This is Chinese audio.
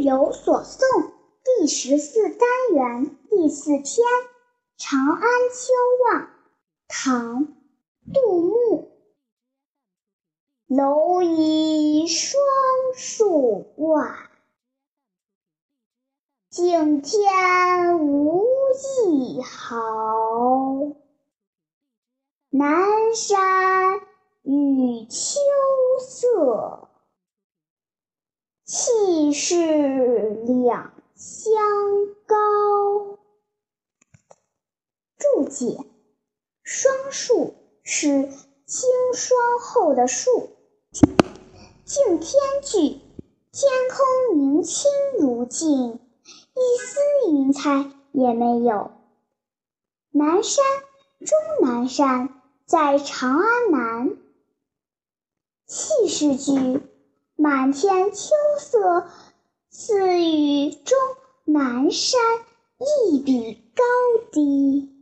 有所诵第十四单元第四篇《长安秋望》唐·杜牧。蝼蚁双树外，景天无一毫。南山与秋色。气是两相高。注解：双树是经霜后的树。镜天句：天空明清如镜，一丝云彩也没有。南山，终南山在长安南。气势句。满天秋色，似与终南山一比高低。